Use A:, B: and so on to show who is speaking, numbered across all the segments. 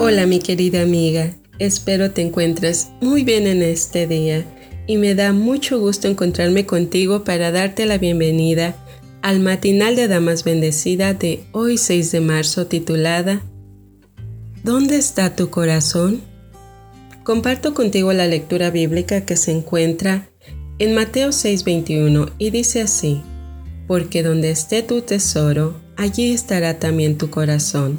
A: Hola mi querida amiga, espero te encuentres muy bien en este día y me da mucho gusto encontrarme contigo para darte la bienvenida al matinal de Damas Bendecida de hoy 6 de marzo titulada ¿Dónde está tu corazón? Comparto contigo la lectura bíblica que se encuentra en Mateo 6:21 y dice así, porque donde esté tu tesoro, allí estará también tu corazón.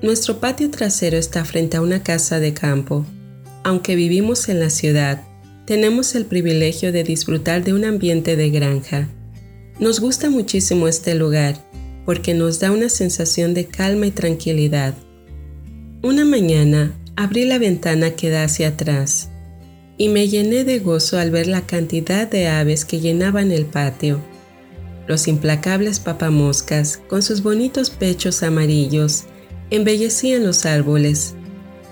A: Nuestro patio trasero está frente a una casa de campo. Aunque vivimos en la ciudad, tenemos el privilegio de disfrutar de un ambiente de granja. Nos gusta muchísimo este lugar porque nos da una sensación de calma y tranquilidad. Una mañana abrí la ventana que da hacia atrás y me llené de gozo al ver la cantidad de aves que llenaban el patio. Los implacables papamoscas, con sus bonitos pechos amarillos, embellecían los árboles.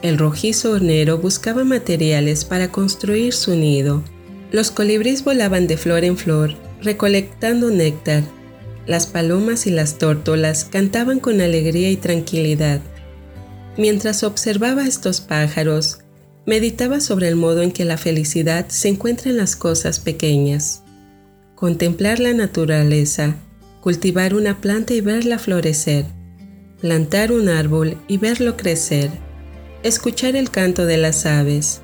A: El rojizo hornero buscaba materiales para construir su nido. Los colibríes volaban de flor en flor, recolectando néctar. Las palomas y las tórtolas cantaban con alegría y tranquilidad. Mientras observaba estos pájaros, meditaba sobre el modo en que la felicidad se encuentra en las cosas pequeñas. Contemplar la naturaleza, cultivar una planta y verla florecer, plantar un árbol y verlo crecer, escuchar el canto de las aves.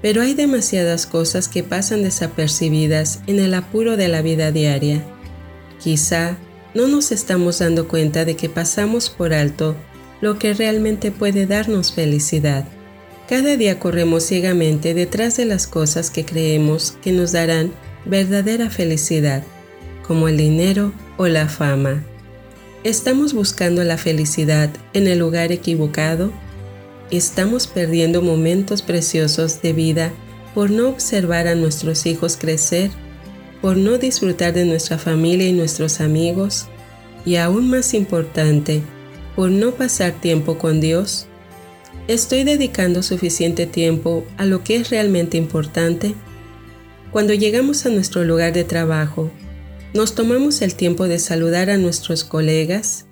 A: Pero hay demasiadas cosas que pasan desapercibidas en el apuro de la vida diaria. Quizá no nos estamos dando cuenta de que pasamos por alto lo que realmente puede darnos felicidad. Cada día corremos ciegamente detrás de las cosas que creemos que nos darán verdadera felicidad, como el dinero o la fama. ¿Estamos buscando la felicidad en el lugar equivocado? ¿Estamos perdiendo momentos preciosos de vida por no observar a nuestros hijos crecer, por no disfrutar de nuestra familia y nuestros amigos? Y aún más importante, por no pasar tiempo con Dios? ¿Estoy dedicando suficiente tiempo a lo que es realmente importante? Cuando llegamos a nuestro lugar de trabajo, nos tomamos el tiempo de saludar a nuestros colegas,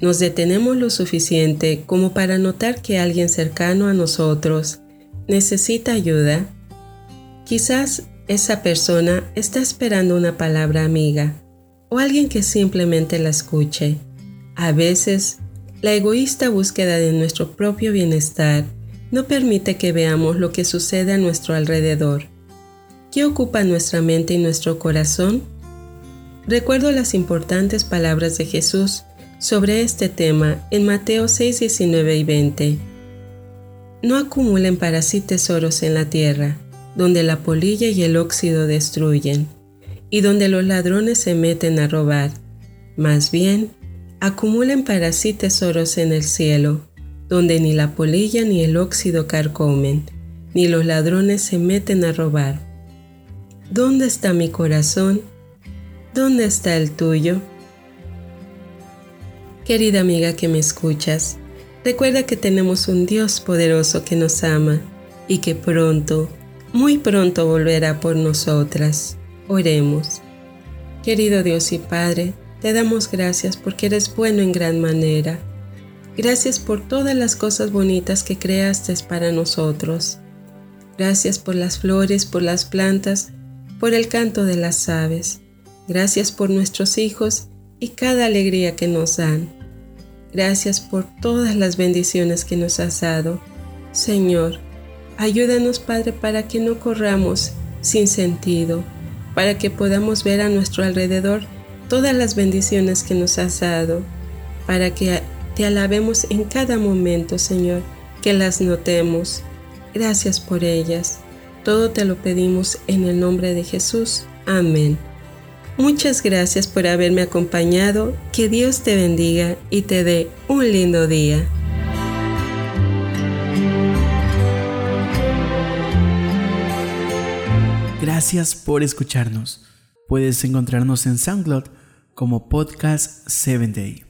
A: nos detenemos lo suficiente como para notar que alguien cercano a nosotros necesita ayuda. Quizás esa persona está esperando una palabra amiga o alguien que simplemente la escuche. A veces, la egoísta búsqueda de nuestro propio bienestar no permite que veamos lo que sucede a nuestro alrededor. ¿Qué ocupa nuestra mente y nuestro corazón? Recuerdo las importantes palabras de Jesús sobre este tema en Mateo 6, 19 y 20. No acumulen para sí tesoros en la tierra, donde la polilla y el óxido destruyen, y donde los ladrones se meten a robar. Más bien, acumulen para sí tesoros en el cielo, donde ni la polilla ni el óxido carcomen, ni los ladrones se meten a robar. ¿Dónde está mi corazón? ¿Dónde está el tuyo? Querida amiga que me escuchas, recuerda que tenemos un Dios poderoso que nos ama y que pronto, muy pronto volverá por nosotras. Oremos. Querido Dios y Padre, te damos gracias porque eres bueno en gran manera. Gracias por todas las cosas bonitas que creaste para nosotros. Gracias por las flores, por las plantas, por el canto de las aves. Gracias por nuestros hijos y cada alegría que nos dan. Gracias por todas las bendiciones que nos has dado. Señor, ayúdanos Padre para que no corramos sin sentido, para que podamos ver a nuestro alrededor todas las bendiciones que nos has dado, para que te alabemos en cada momento, Señor, que las notemos. Gracias por ellas. Todo te lo pedimos en el nombre de Jesús. Amén. Muchas gracias por haberme acompañado, que Dios te bendiga y te dé un lindo día.
B: Gracias por escucharnos. Puedes encontrarnos en SoundCloud como Podcast 7 Day.